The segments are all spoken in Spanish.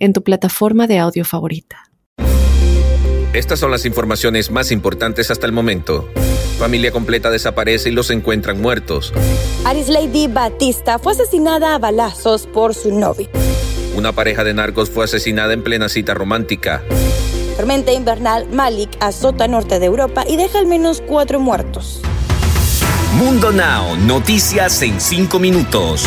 en tu plataforma de audio favorita. Estas son las informaciones más importantes hasta el momento. Familia completa desaparece y los encuentran muertos. Aris Lady Batista fue asesinada a balazos por su novio. Una pareja de narcos fue asesinada en plena cita romántica. Tormenta invernal Malik azota norte de Europa y deja al menos cuatro muertos. Mundo Now, noticias en cinco minutos.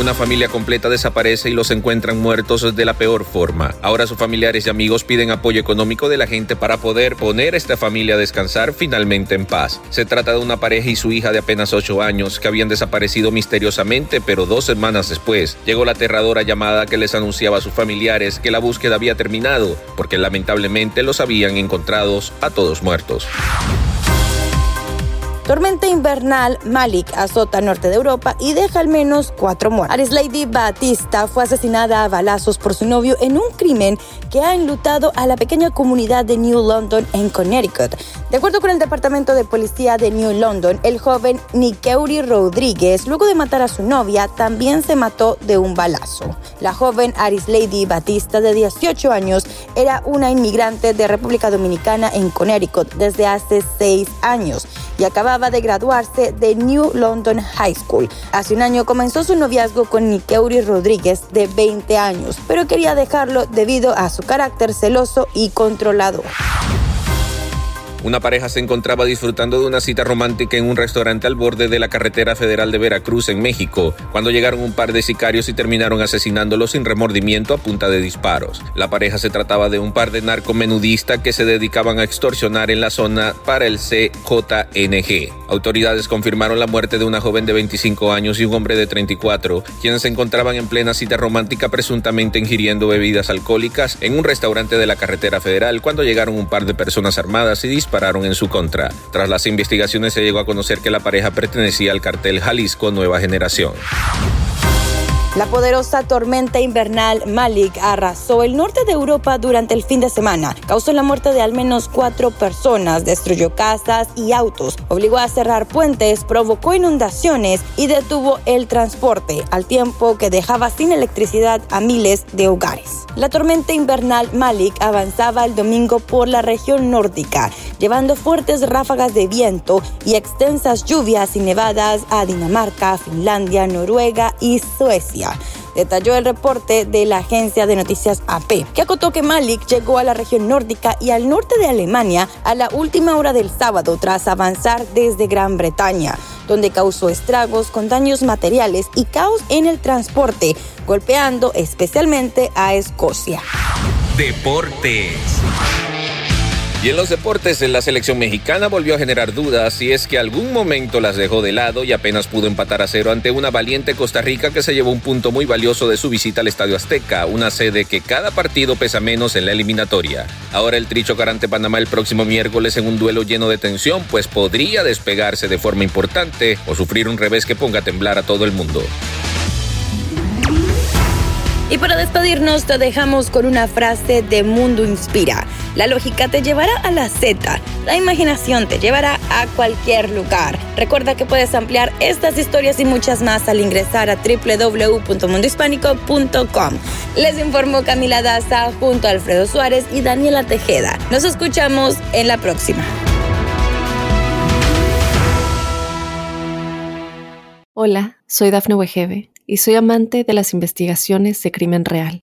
Una familia completa desaparece y los encuentran muertos de la peor forma. Ahora sus familiares y amigos piden apoyo económico de la gente para poder poner a esta familia a descansar finalmente en paz. Se trata de una pareja y su hija de apenas 8 años que habían desaparecido misteriosamente, pero dos semanas después llegó la aterradora llamada que les anunciaba a sus familiares que la búsqueda había terminado, porque lamentablemente los habían encontrados a todos muertos. Tormenta invernal Malik azota norte de Europa y deja al menos cuatro muertos. Aris Lady Batista fue asesinada a balazos por su novio en un crimen que ha enlutado a la pequeña comunidad de New London en Connecticut. De acuerdo con el Departamento de Policía de New London, el joven Nikeuri Rodríguez, luego de matar a su novia, también se mató de un balazo. La joven Aris Lady Batista, de 18 años, era una inmigrante de República Dominicana en Connecticut desde hace seis años y acababa de graduarse de New London High School. Hace un año comenzó su noviazgo con Nikeuri Rodríguez, de 20 años, pero quería dejarlo debido a su carácter celoso y controlador. Una pareja se encontraba disfrutando de una cita romántica en un restaurante al borde de la carretera federal de Veracruz en México, cuando llegaron un par de sicarios y terminaron asesinándolos sin remordimiento a punta de disparos. La pareja se trataba de un par de narcomenudistas que se dedicaban a extorsionar en la zona para el CJNG. Autoridades confirmaron la muerte de una joven de 25 años y un hombre de 34, quienes se encontraban en plena cita romántica presuntamente ingiriendo bebidas alcohólicas en un restaurante de la carretera federal cuando llegaron un par de personas armadas y en su contra. Tras las investigaciones se llegó a conocer que la pareja pertenecía al cartel Jalisco Nueva Generación. La poderosa tormenta invernal Malik arrasó el norte de Europa durante el fin de semana. Causó la muerte de al menos cuatro personas, destruyó casas y autos, obligó a cerrar puentes, provocó inundaciones y detuvo el transporte, al tiempo que dejaba sin electricidad a miles de hogares. La tormenta invernal Malik avanzaba el domingo por la región nórdica, llevando fuertes ráfagas de viento y extensas lluvias y nevadas a Dinamarca, Finlandia, Noruega y Suecia detalló el reporte de la agencia de noticias AP, que acotó que Malik llegó a la región nórdica y al norte de Alemania a la última hora del sábado tras avanzar desde Gran Bretaña, donde causó estragos con daños materiales y caos en el transporte, golpeando especialmente a Escocia. Deportes. Y en los deportes, la selección mexicana volvió a generar dudas si es que algún momento las dejó de lado y apenas pudo empatar a cero ante una valiente Costa Rica que se llevó un punto muy valioso de su visita al Estadio Azteca, una sede que cada partido pesa menos en la eliminatoria. Ahora el Tricho ante Panamá el próximo miércoles en un duelo lleno de tensión, pues podría despegarse de forma importante o sufrir un revés que ponga a temblar a todo el mundo. Y para despedirnos te dejamos con una frase de Mundo Inspira. La lógica te llevará a la Z, la imaginación te llevará a cualquier lugar. Recuerda que puedes ampliar estas historias y muchas más al ingresar a www.mundohispánico.com. Les informó Camila Daza junto a Alfredo Suárez y Daniela Tejeda. Nos escuchamos en la próxima. Hola, soy Dafne Wegebe y soy amante de las investigaciones de crimen real.